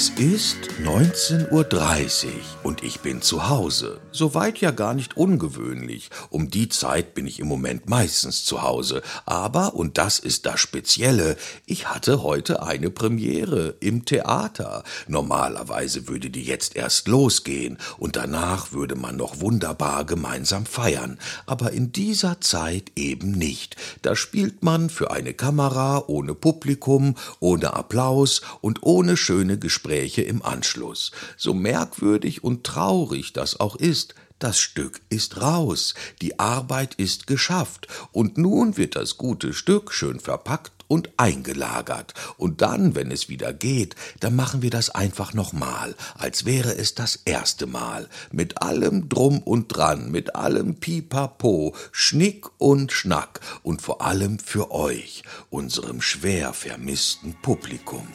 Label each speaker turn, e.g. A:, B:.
A: Es ist 19.30 Uhr und ich bin zu Hause. Soweit ja gar nicht ungewöhnlich. Um die Zeit bin ich im Moment meistens zu Hause. Aber, und das ist das Spezielle, ich hatte heute eine Premiere im Theater. Normalerweise würde die jetzt erst losgehen und danach würde man noch wunderbar gemeinsam feiern. Aber in dieser Zeit eben nicht. Da spielt man für eine Kamera ohne Publikum, ohne Applaus und ohne schöne Gespräche Gespräche im Anschluss. So merkwürdig und traurig das auch ist, das Stück ist raus, die Arbeit ist geschafft, und nun wird das gute Stück schön verpackt und eingelagert. Und dann, wenn es wieder geht, dann machen wir das einfach nochmal, als wäre es das erste Mal. Mit allem Drum und Dran, mit allem Pipapo, Schnick und Schnack und vor allem für euch, unserem schwer vermissten Publikum.